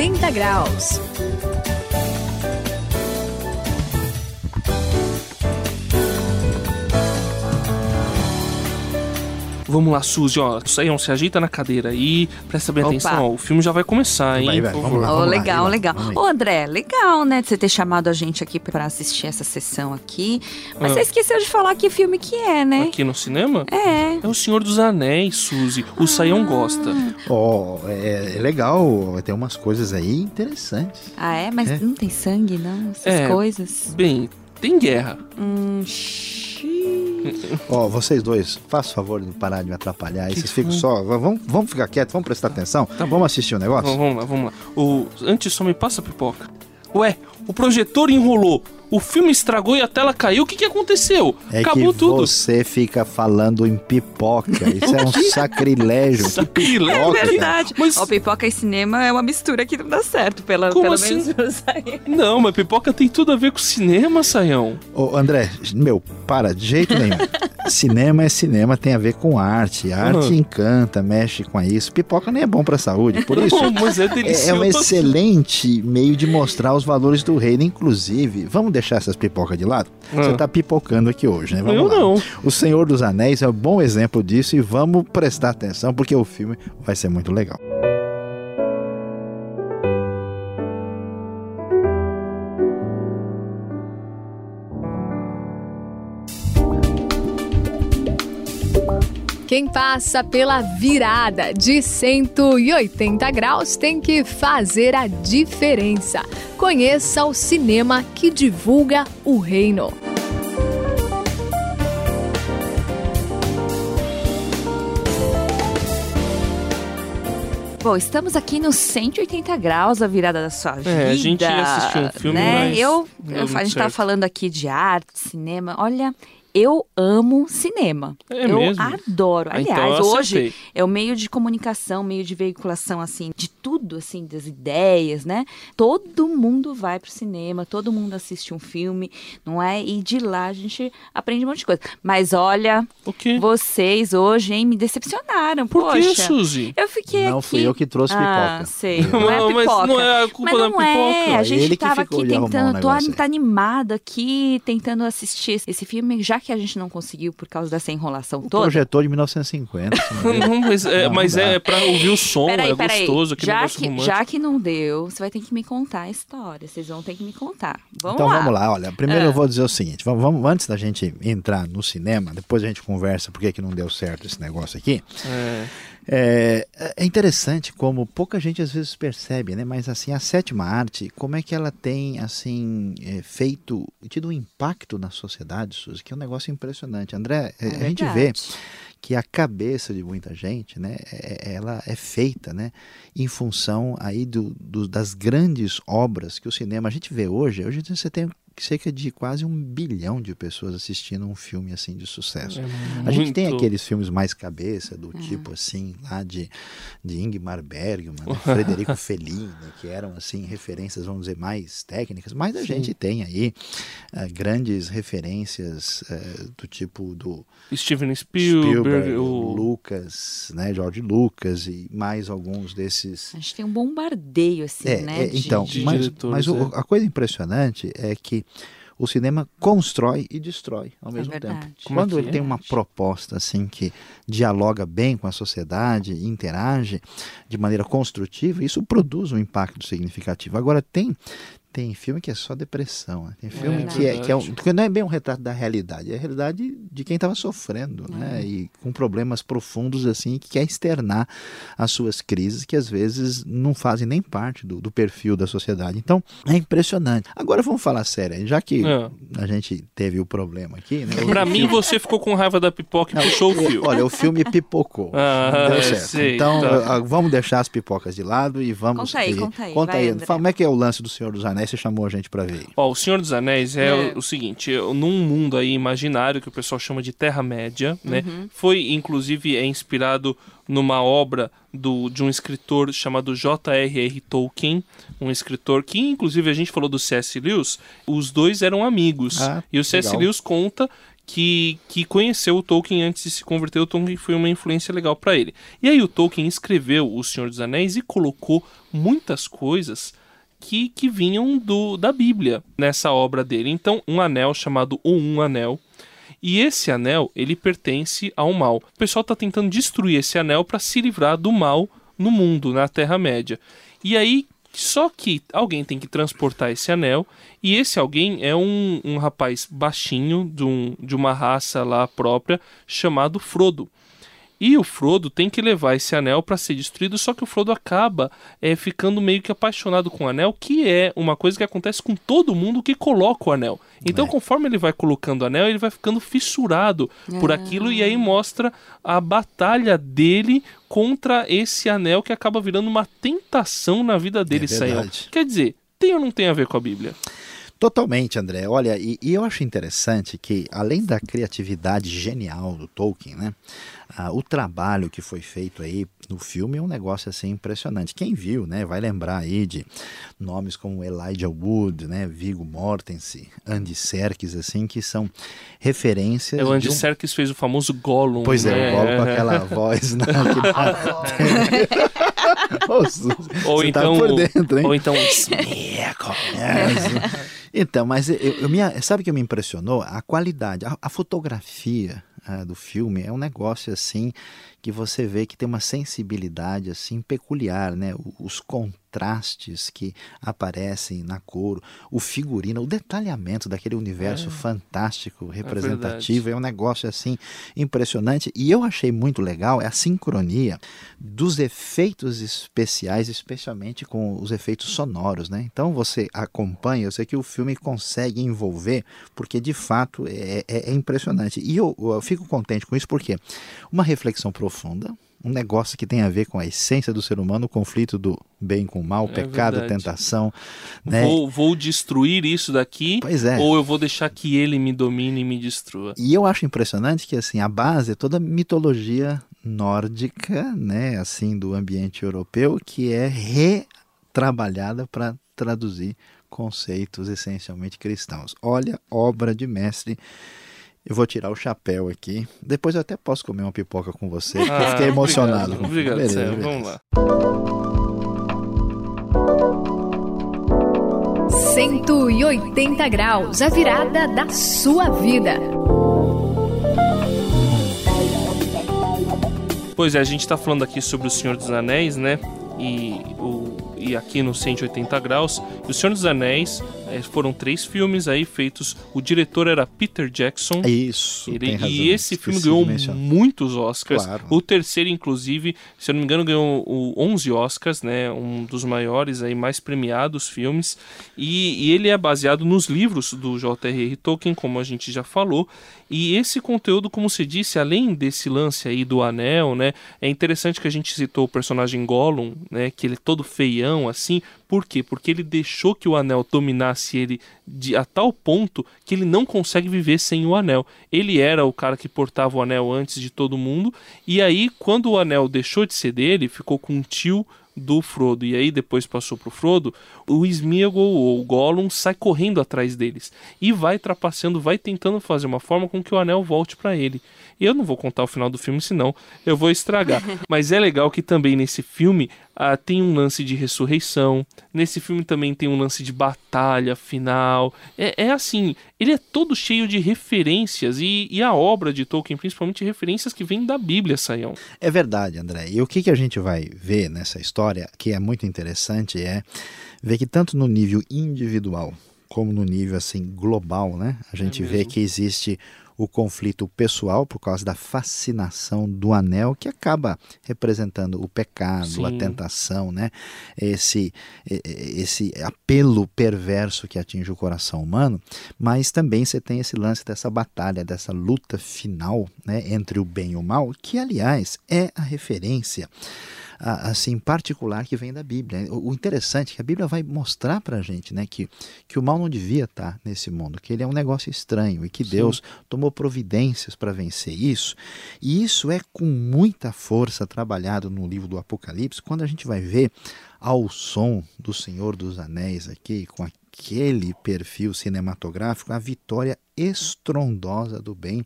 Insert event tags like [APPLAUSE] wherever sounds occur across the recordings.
180 graus. Vamos lá, Suzy, ó. Saião, se ajeita na cadeira aí, presta bem Opa. atenção, ó. O filme já vai começar, hein? Vai, vai, vamos lá. Ô, legal, Ivan, legal. vamos. Ô, André, legal, né, de você ter chamado a gente aqui pra assistir essa sessão aqui. Mas Ah. você esqueceu de falar que filme que é, né? Aqui no cinema? É. É o Senhor dos Anéis, Suzy. O Saião gosta. Ó, é, é legal, tem umas coisas aí interessantes. Ah, é? Mas É. não tem sangue, não? Essas É. coisas. Bem, tem guerra. Hum, Ó, vocês dois, faça o favor de parar de me atrapalhar. aí Que Vocês ficam só. Vamos, vamos ficar quietos, vamos prestar atenção. Tá vamos assistir o negócio? Vamos, vamos lá, vamos lá. O... Antes só me passa a pipoca. Ué, o projetor enrolou. O filme estragou e a tela caiu. O que, que aconteceu? É Acabou que tudo. você fica falando em pipoca. Isso é um sacrilégio. [LAUGHS] Que Sacrilégio. [LAUGHS] pipoca, É verdade. Mas- Ó, pipoca e cinema é uma mistura que não dá certo, pela, Como pelo assim? menos. [LAUGHS] Não, mas pipoca tem tudo a ver com cinema, Saião. Ô, André, meu, para, de jeito nenhum. Cinema é cinema, tem a ver com arte. A arte Uhum. encanta, mexe com isso. Pipoca nem é bom pra saúde. Por isso, é é, é um excelente meio de mostrar os valores do reino. Inclusive, vamos deixar essas pipocas de lado? Ah. Você tá pipocando aqui hoje, né? Vamos Eu lá. não. O Senhor dos Anéis é um bom exemplo disso e vamos prestar atenção porque o filme vai ser muito legal. Quem passa pela virada de 180 graus tem que fazer a diferença. Conheça o cinema que divulga o reino. Bom, estamos aqui no 180 graus, a virada da sua vida. É, a gente ia assistir um filme, né? mas eu, eu- a gente tava certo. falando aqui de arte, cinema. Olha, eu amo cinema. É eu mesmo? adoro. Ah, então Aliás, eu hoje é o meio de comunicação, meio de veiculação, assim, de tudo, assim, das ideias, né? Todo mundo vai pro cinema, todo mundo assiste um filme, não é? E de lá a gente aprende um monte de coisa. Mas olha, O quê? vocês hoje, hein, me decepcionaram. Por que, Poxa. Suzy? Eu fiquei Não aqui. fui eu que trouxe Ah, pipoca. sei. Não é Não, mas pipoca. não é a culpa Mas da não é. pipoca. A gente Ele que tava aqui arrumar um tentando, tô, tá animada aqui, tentando assistir esse filme, já que a gente não conseguiu por causa dessa enrolação O toda. projetor de 1950. você não viu? [LAUGHS] Não, mas é, Não, mas dá. é pra ouvir o som, Peraí, é peraí. gostoso, aquele Já que, romântico. já que não deu, você vai ter que me contar a história. Vocês vão ter que me contar. Vamos então lá. vamos lá, olha. Primeiro Ah. eu vou dizer o seguinte: vamos, vamos- antes da gente entrar no cinema, depois a gente conversa por que que não deu certo esse negócio aqui. É. É, é interessante como pouca gente às vezes percebe, né? Mas assim, a sétima arte, como é que ela tem assim é, feito, tido um impacto na sociedade, Suzy, que é um negócio impressionante. André, é, É a gente vê que a cabeça de muita gente, né, é- ela é feita, né, em função aí do, do- das grandes obras que o cinema a gente vê hoje. Hoje você tem cerca de quase um bilhão de pessoas assistindo um filme assim de sucesso. É A gente tem aqueles filmes mais cabeça, do É. tipo assim, lá de, de Ingmar Bergman, [LAUGHS] né? Frederico Fellini, que eram assim referências, vamos dizer, mais técnicas, mas a Sim. gente tem aí eh, grandes referências eh, do tipo do Steven Spielberg, Spielberg, o... Lucas, né, George Lucas e mais alguns desses A gente tem um bombardeio, assim, é, né? é, de- então, de mas, diretores, mas o- é. a coisa impressionante é que o cinema constrói e destrói ao mesmo tempo. verdade. Como é Quando que ele é? tem uma proposta assim que dialoga bem com a sociedade, interage de maneira construtiva, isso produz um impacto significativo. Agora tem tem filme que é só depressão, né? tem filme que, é, que, é um, que não é bem um retrato da realidade, é a realidade de quem estava sofrendo, né? E com problemas profundos assim que quer externar as suas crises que às vezes não fazem nem parte do, do perfil da sociedade. Então é impressionante. Agora vamos falar sério, já que É. a gente teve o problema aqui, né? Pra mim, você ficou com raiva da pipoca e puxou o fio. Olha, o filme pipocou. [LAUGHS] Ah, Deu certo. sei, então, tá. ah, vamos deixar as pipocas de lado e vamos. Conta aí, conta aí, Conta vai, aí. André. Como é que é o lance do Senhor dos Anéis? Você chamou a gente pra ver. Ó, o Senhor dos Anéis é, É. O, o seguinte, é, num mundo aí imaginário que o pessoal chama de Terra-média, né? Foi, inclusive, é inspirado numa obra do, de um escritor chamado J.R.R. Tolkien, um escritor que, inclusive, a gente falou do C.S. Lewis, os dois eram amigos. Ah, e o C.S. Lewis conta que, que conheceu o Tolkien antes de se converter. O Tolkien foi uma influência legal para ele. E aí o Tolkien escreveu O Senhor dos Anéis e colocou muitas coisas que, que vinham do, da Bíblia nessa obra dele. Então, um anel chamado O Um Anel. E esse anel, ele pertence ao mal. O pessoal está tentando destruir esse anel para se livrar do mal no mundo, na Terra-média. E aí, só que alguém tem que transportar esse anel, e esse alguém é um, um rapaz baixinho, de, um, de uma raça lá própria, chamado Frodo. E o Frodo tem que levar esse anel para ser destruído, só que o Frodo acaba é, ficando meio que apaixonado com o anel, que é uma coisa que acontece com todo mundo que coloca o anel. Então, É. conforme ele vai colocando o anel, ele vai ficando fissurado por Ah. aquilo, e aí mostra a batalha dele contra esse anel que acaba virando uma tentação na vida dele, É. Quer dizer, tem ou não tem a ver com a Bíblia? Totalmente, André. Olha, e, e eu acho interessante que, além da criatividade genial do Tolkien, né, ah, o trabalho que foi feito aí no filme é um negócio assim impressionante. Quem viu, né, vai lembrar aí de nomes como Elijah Wood, né, Viggo Mortensen, Andy Serkis, assim, que são referências. É, o Andy um... Serkis fez o famoso Gollum. Pois é, né? o Gollum com [LAUGHS] aquela voz, né? que- [LAUGHS] [LAUGHS] Ou você então, tá por dentro, hein? ou então [LAUGHS] É, Então, mas eu, eu me, sabe o que me impressionou? A qualidade, a, a fotografia ah, do filme é um negócio assim que você vê que tem uma sensibilidade assim peculiar, né? Os contrastes que aparecem na cor, o figurino, o detalhamento daquele universo fantástico, representativo, é, um negócio assim impressionante. E eu achei muito legal é a sincronia dos efeitos especiais, especialmente com os efeitos sonoros, né? Então você acompanha, eu sei que o filme consegue envolver, porque de fato é, é- é impressionante. E eu, eu fico contente com isso porque uma reflexão profunda, um negócio que tem a ver com a essência do ser humano, o conflito do bem com o mal, É pecado, verdade. tentação, né? vou, vou destruir isso daqui, é. ou eu vou deixar que ele me domine e me destrua. E eu acho impressionante que assim a base é toda a mitologia nórdica, né, assim do ambiente europeu, que é retrabalhada para traduzir conceitos essencialmente cristãos. Olha, obra de mestre. Eu vou tirar o chapéu aqui. Depois eu até posso comer uma pipoca com você, porque eu fiquei emocionado. Ah, Obrigado, obrigado Beleza, beleza. Vamos lá. 180 graus, a virada da sua vida. Pois é, a gente tá falando aqui sobre o Senhor dos Anéis, né? E, o, e aqui no 180 graus. E o Senhor dos Anéis eh, foram três filmes aí feitos. O diretor era Peter Jackson. Isso, Ele- razão. e esse filme ganhou muitos Oscars. Claro. O terceiro, inclusive, se eu não me engano, ganhou o 11 Oscars, né? Um dos maiores aí mais premiados filmes. E, e ele é baseado nos livros do J.R.R. Tolkien, como a gente já falou. E esse conteúdo, como se disse, além desse lance aí do anel, né? É interessante que a gente citou o personagem Gollum, né? Que ele é todo feião, assim. Por quê? Porque ele deixou que o anel dominasse ele de, a tal ponto que ele não consegue viver sem o anel. Ele era o cara que portava o anel antes de todo mundo, e aí, quando o anel deixou de ser dele, ficou com um tio do Frodo, e aí depois passou pro Frodo, o Smeagol ou o Gollum sai correndo atrás deles e vai trapaceando, vai tentando fazer uma forma com que o anel volte para ele. E eu não vou contar o final do filme, senão eu vou estragar. [LAUGHS] Mas é legal que também nesse filme ah, tem um lance de ressurreição. Nesse filme também tem um lance de batalha final. É, é assim, ele é todo cheio de referências e, e a obra de Tolkien, principalmente referências que vêm da Bíblia, Saião. É verdade, André. E o que, que a gente vai ver nessa história, que é muito interessante, é ver que tanto no nível individual como no nível assim global, né? A gente vê mesmo. que existe o conflito pessoal por causa da fascinação do anel que acaba representando o pecado, a Sim. tentação, né? Esse esse apelo perverso que atinge o coração humano, mas também você tem esse lance dessa batalha, dessa luta final, né, entre o bem e o mal, que aliás é a referência assim particular que vem da Bíblia. O, interessante é que a Bíblia vai mostrar para a gente né, que, que o mal não devia estar nesse mundo, que ele é um negócio estranho e que Sim. Deus tomou providências para vencer isso. E isso é com muita força trabalhado no livro do Apocalipse, quando a gente vai ver ao som do Senhor dos Anéis aqui, com aquele perfil cinematográfico, a vitória estrondosa do bem,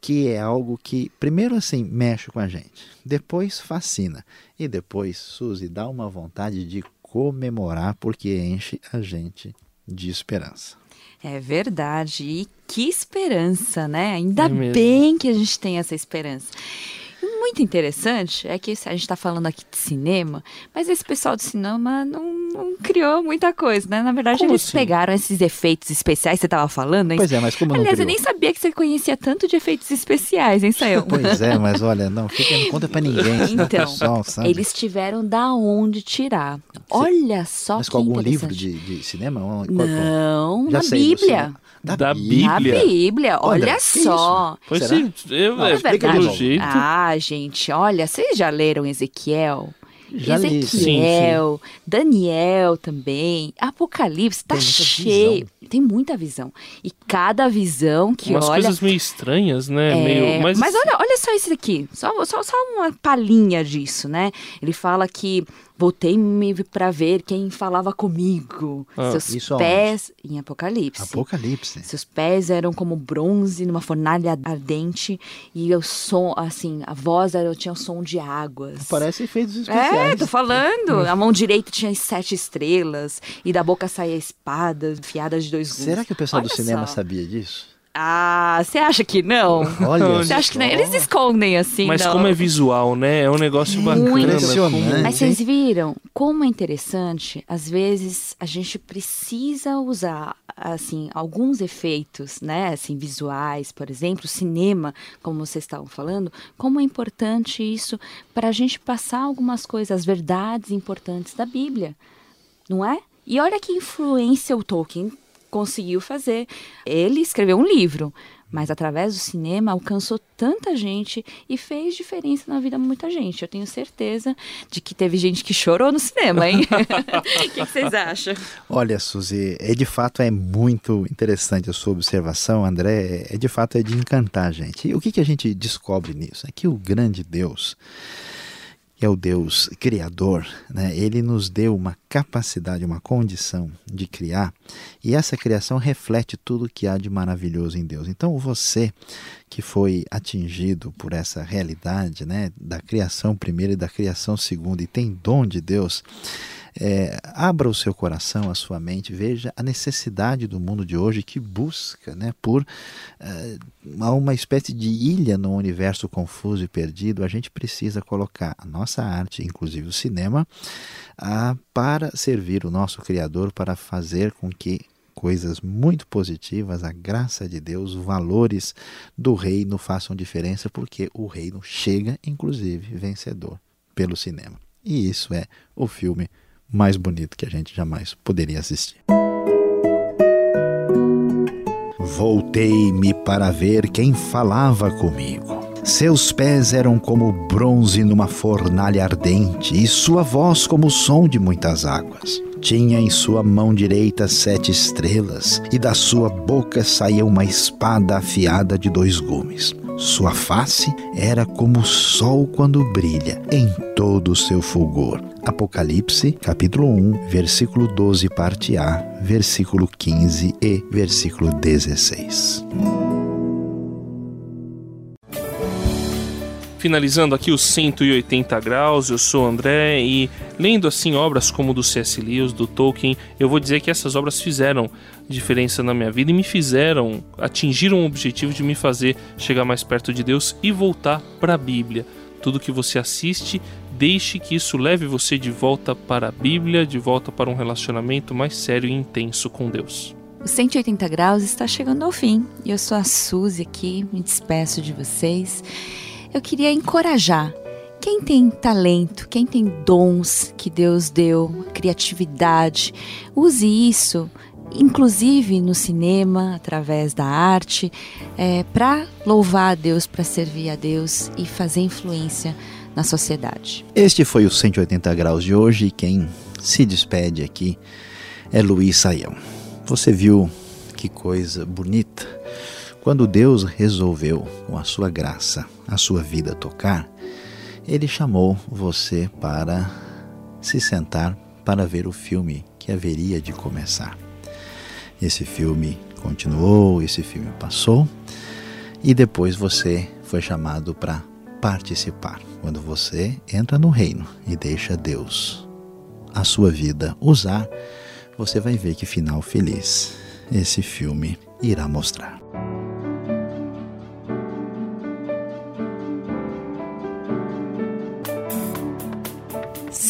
que é algo que, primeiro assim, mexe com a gente, depois fascina, e depois, Suzy, dá uma vontade de comemorar, porque enche a gente de esperança. É verdade. E que esperança, né? Ainda é bem que a gente tem essa esperança muito interessante é que a gente está falando aqui de cinema, mas esse pessoal de cinema não, não criou muita coisa, né? Na verdade, como eles assim? pegaram esses efeitos especiais que você estava falando. Hein? Pois é, mas como Aliás, eu nem sabia que você conhecia tanto de efeitos especiais, hein, Sayão? [LAUGHS] pois é, mas olha, não fica não conta para ninguém. Então, pessoal, eles tiveram da onde tirar. Olha só mas com algum livro de, de cinema? Não, na Bíblia. Da, da Bíblia. Da Bíblia, olha só. Pois sim, eu, não, é, pelo jeito. Ah, gente, olha, vocês já leram Ezequiel? Já Ezequiel, sim, sim. Daniel também, Apocalipse, tá cheio. Visão. Tem muita visão. E cada visão que Umas olha. coisas meio estranhas, né? É... Meio... Mas, mas olha, olha só isso aqui. Só, só, só uma palhinha disso, né? Ele fala que Voltei-me para ver quem falava comigo. Ah, Seus pés. Onde? Em Apocalipse. Apocalipse. Seus pés eram como bronze numa fornalha ardente. E o som, assim, a voz era, tinha o som de águas. Parece efeitos especiais. É, tô falando. a mão direita tinha sete estrelas. E da boca saía espada, fiada de dois gumes. Será que o pessoal Olha do cinema só. sabia disso? Ah, você acha que não? Olha, você acha que não? Eles escondem assim, Mas não. como é visual, né? É um negócio é, bacana. Muito. Mas vocês viram como é interessante? Às vezes a gente precisa usar assim alguns efeitos, né? Assim visuais, por exemplo, cinema, como vocês estavam falando. Como é importante isso para a gente passar algumas coisas, as verdades importantes da Bíblia, não é? E olha que influência o Tolkien conseguiu fazer. Ele escreveu um livro, mas através do cinema alcançou tanta gente e fez diferença na vida de muita gente. Eu tenho certeza de que teve gente que chorou no cinema, hein? [LAUGHS] O que, vocês acham? Olha, Suzy, é de fato é muito interessante a sua observação, André. É de fato é de encantar a gente. E o que, que a gente descobre nisso? É que o grande Deus é o Deus criador, né? ele nos deu uma capacidade, uma condição de criar, e essa criação reflete tudo que há de maravilhoso em Deus. Então, você que foi atingido por essa realidade né, da criação primeira e da criação segunda, e tem dom de Deus, é, abra o seu coração, a sua mente, veja a necessidade do mundo de hoje que busca né, por uh, uma espécie de ilha no universo confuso e perdido. A gente precisa colocar a nossa arte, inclusive o cinema, uh, para servir o nosso Criador, para fazer com que coisas muito positivas, a graça de Deus, os valores do reino façam diferença, porque o reino chega, inclusive, vencedor pelo cinema. E isso é o filme mais bonito que a gente jamais poderia assistir. Voltei-me para ver quem falava comigo. Seus pés eram como bronze numa fornalha ardente, e sua voz como o som de muitas águas. Tinha em sua mão direita sete estrelas, e da sua boca saía uma espada afiada de dois gumes. Sua face era como o sol quando brilha, em todo o seu fulgor. Apocalipse, capítulo 1, versículo 12, parte A, versículo 15 e versículo 16. Finalizando aqui os 180 graus, eu sou André e lendo assim obras como do C.S. Lewis, do Tolkien, eu vou dizer que essas obras fizeram diferença na minha vida e me fizeram, atingiram o objetivo de me fazer chegar mais perto de Deus e voltar para a Bíblia. Tudo que você assiste, deixe que isso leve você de volta para a Bíblia, de volta para um relacionamento mais sério e intenso com Deus. O 180 graus está chegando ao fim. Eu sou a Suzy aqui, me despeço de vocês eu queria encorajar quem tem talento, quem tem dons que Deus deu, criatividade, use isso, inclusive no cinema, através da arte, é, para louvar a Deus, para servir a Deus e fazer influência na sociedade. Este foi o 180 graus de hoje e quem se despede aqui é Luiz Saião. Você viu que coisa bonita? Quando Deus resolveu, com a sua graça, a sua vida tocar, ele chamou você para se sentar para ver o filme que haveria de começar. Esse filme continuou, esse filme passou e depois você foi chamado para participar. Quando você entra no reino e deixa Deus a sua vida usar, você vai ver que final feliz esse filme irá mostrar.